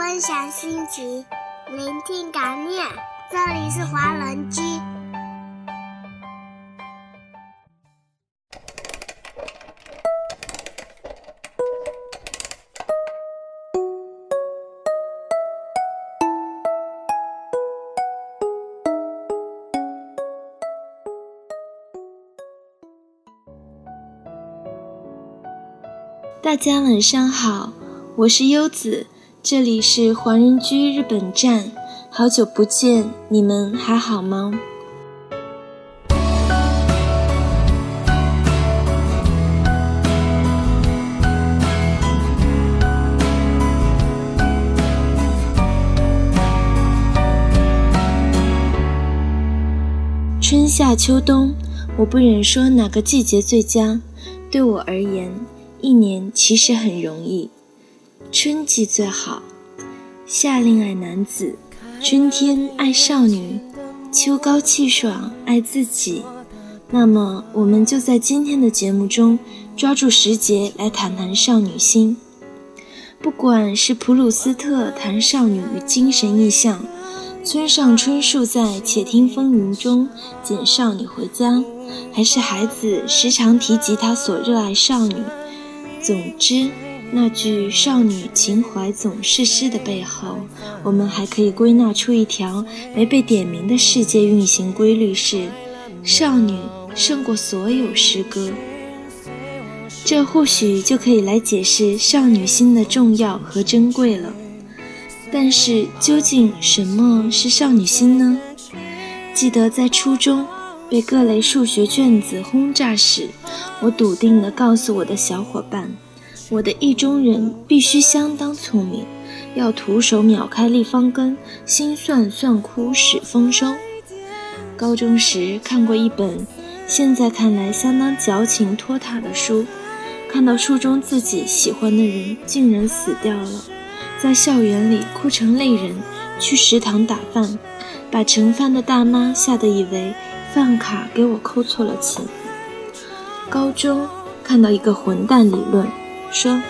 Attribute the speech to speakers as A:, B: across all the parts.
A: 分享心情，聆听感念。这里是华人居。
B: 大家晚上好，我是优子，这里是黄人居日本站，好久不见，你们还好吗？春夏秋冬，我不忍说哪个季节最佳，对我而言。一年其实很容易，春季最好，夏令爱男子，春天爱少女，秋高气爽爱自己。那么，我们就在今天的节目中抓住时节来谈谈少女心。不管是普鲁斯特谈少女与精神意象，村上春树在《且听风云》中捡少女回家，还是孩子时常提及他所热爱少女。总之，那句“少女情怀总是诗”的背后，我们还可以归纳出一条没被点名的世界运行规律：是少女胜过所有诗歌。这或许就可以来解释少女心的重要和珍贵了。但是，究竟什么是少女心呢？记得在初中。被各类数学卷子轰炸时，我笃定地告诉我的小伙伴：“我的意中人必须相当聪明，要徒手秒开立方根，心算算哭始丰收。”高中时看过一本，现在看来相当矫情拖沓的书，看到书中自己喜欢的人竟然死掉了，在校园里哭成泪人，去食堂打饭，把盛饭的大妈吓得以为。饭卡给我扣错了钱。高中看到一个混蛋理论，说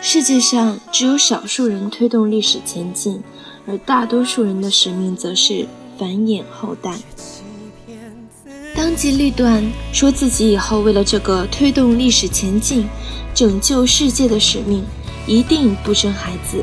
B: 世界上只有少数人推动历史前进，而大多数人的使命则是繁衍后代。当机立断说自己以后为了这个推动历史前进、拯救世界的使命，一定不生孩子。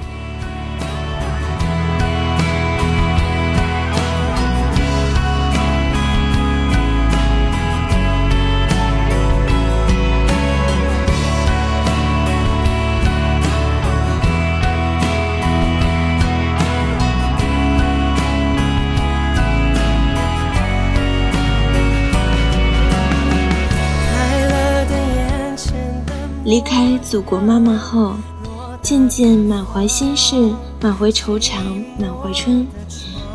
B: 离开祖国妈妈后，渐渐满怀心事，满怀惆怅，满怀春。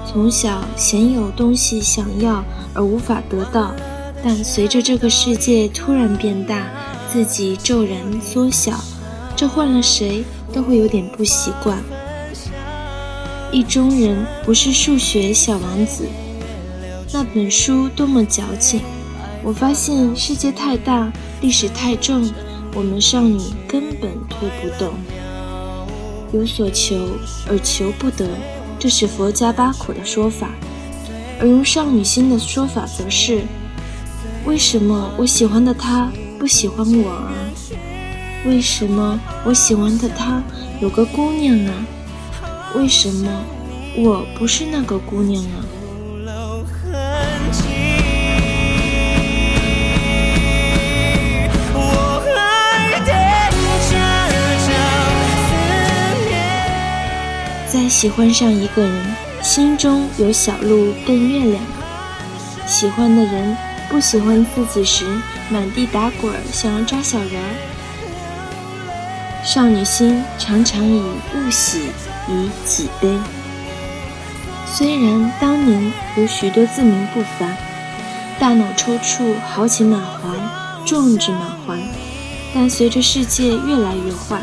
B: 从小鲜有东西想要而无法得到，但随着这个世界突然变大，自己骤然缩小，这换了谁都会有点不习惯。意中人不是数学小王子，那本书多么矫情！我发现世界太大，历史太重。我们少女根本推不动，有所求而求不得，这是佛家八苦的说法；而用少女心的说法，则是：为什么我喜欢的他不喜欢我啊？为什么我喜欢的他有个姑娘啊？为什么我不是那个姑娘啊？喜欢上一个人，心中有小鹿奔月亮。喜欢的人不喜欢自己时，满地打滚，想要抓小人儿。少女心常常以物喜，以己悲。虽然当年有许多自命不凡，大脑抽搐，豪情满怀，壮志满怀，但随着世界越来越坏，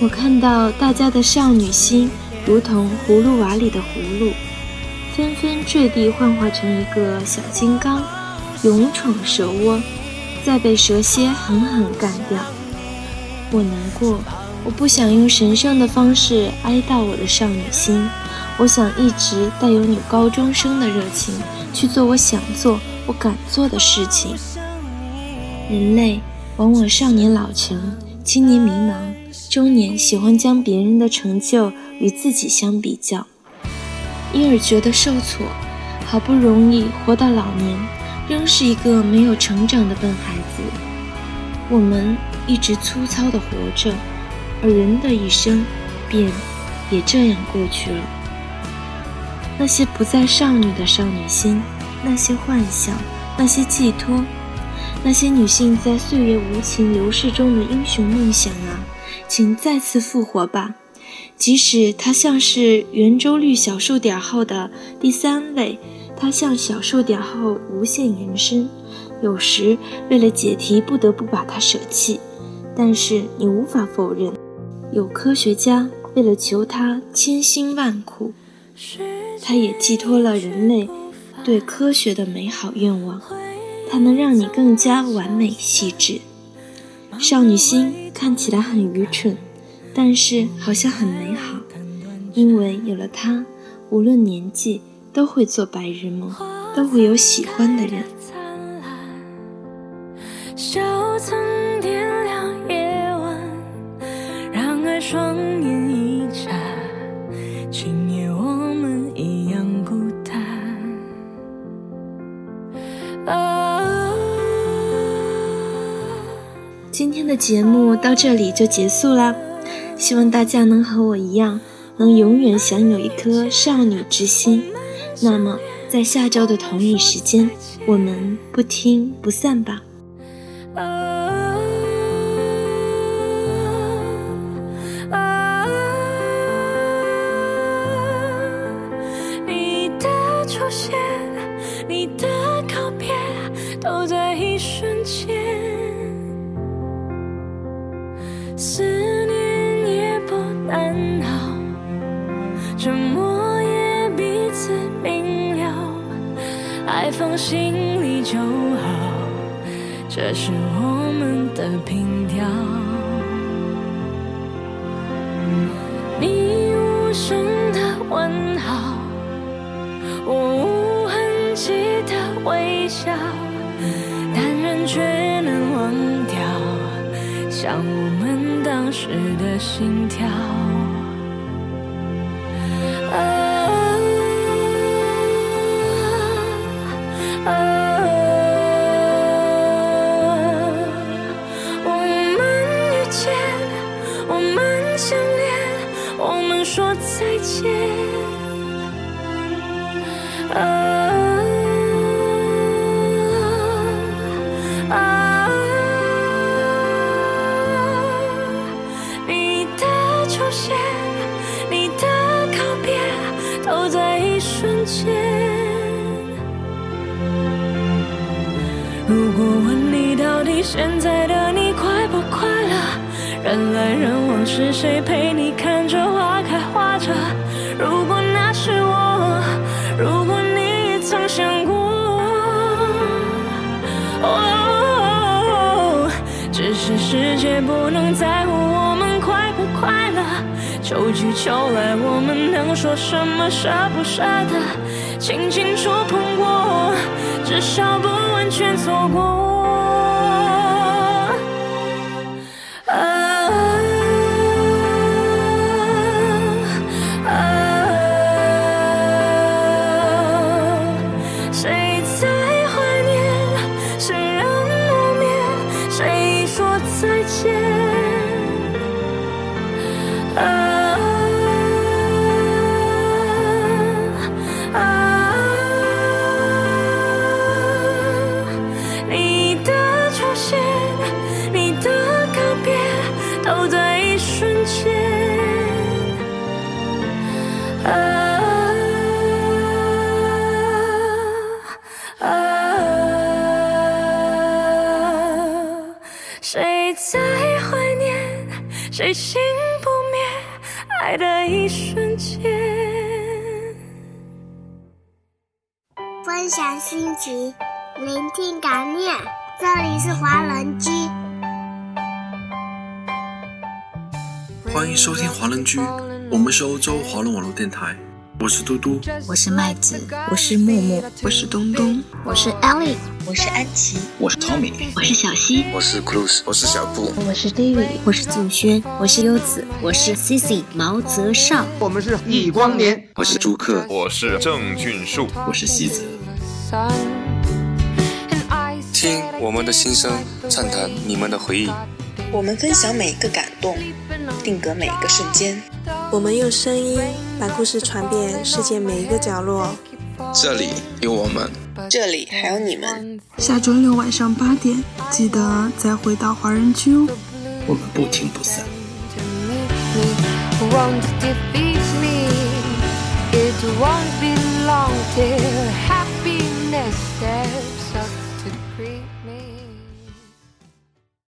B: 我看到大家的少女心。如同葫芦娃里的葫芦，纷纷坠地幻化成一个小金刚，勇闯蛇窝，再被蛇蝎狠狠干掉。我难过，我不想用神圣的方式哀悼我的少女心，我想一直带有女高中生的热情，去做我想做、我敢做的事情。人类往往少年老成，青年迷茫，中年喜欢将别人的成就与自己相比较，因而觉得受挫。好不容易活到老年，仍是一个没有成长的笨孩子。我们一直粗糙的活着，而人的一生便也这样过去了。那些不再少女的少女心，那些幻想，那些寄托，那些女性在岁月无情流逝中的英雄梦想啊，请再次复活吧！即使它像是圆周率小数点后的第三位。它向小数点后无限延伸，有时为了解题不得不把它舍弃，但是你无法否认，有科学家为了求它千辛万苦。它也寄托了人类对科学的美好愿望，它能让你更加完美细致。少女心看起来很愚蠢，但是好像很美好，因为有了他，无论年纪。都会做白日梦，都会有喜欢的人。今天的节目到这里就结束啦，希望大家能和我一样，能永远享有一颗少女之心。那么，在下周的同一时间，我们不听不散吧。
C: 你的出现，你的告别，都在一瞬间。放心里就好，这是我们的凭调。你无声的问好，我无痕迹的微笑，但人却能忘掉，像我们当时的心跳。如果问你到底现在的你快不快乐？人来人往是谁陪你看着花开花着？如果那是我，如果你也曾想过，哦，只是世界不能在乎我们快不快乐。秋去秋来，我们能说什么舍不舍得？轻轻触碰过，至少不。完全错过。谁心不灭爱的一瞬间？
A: 分享心情，聆听感念。这里是华人居。
D: 欢迎收听华人居，我们是欧洲华人网络电台。我是嘟嘟，
E: 我是麦子，
B: 我是默默，
F: 我是东东，
A: 我是 Ellie，
G: 我是安琪，
H: 我是 Tommy，
I: 我是小溪，
J: 我是 Cruz，
K: 我是小布，
L: 我是 David，
M: 我是静轩，
N: 我是优子，
O: 我是 Cici 毛泽少，
P: 我们是易光年，
J: 我是朱克，
Q: 我是郑俊树，
H: 我是西子。
J: 听我们的心声，畅谈你们的回忆。
R: 我们分享每一个感动，定格每一个瞬间。
S: 我们用声音把故事传遍世界每一个角落。
J: 这里有我们，
R: 这里还有你们。
F: 下周六晚上八点，记得再回到华人区哦。
H: 我们不听不散。
C: It won't be long till happiness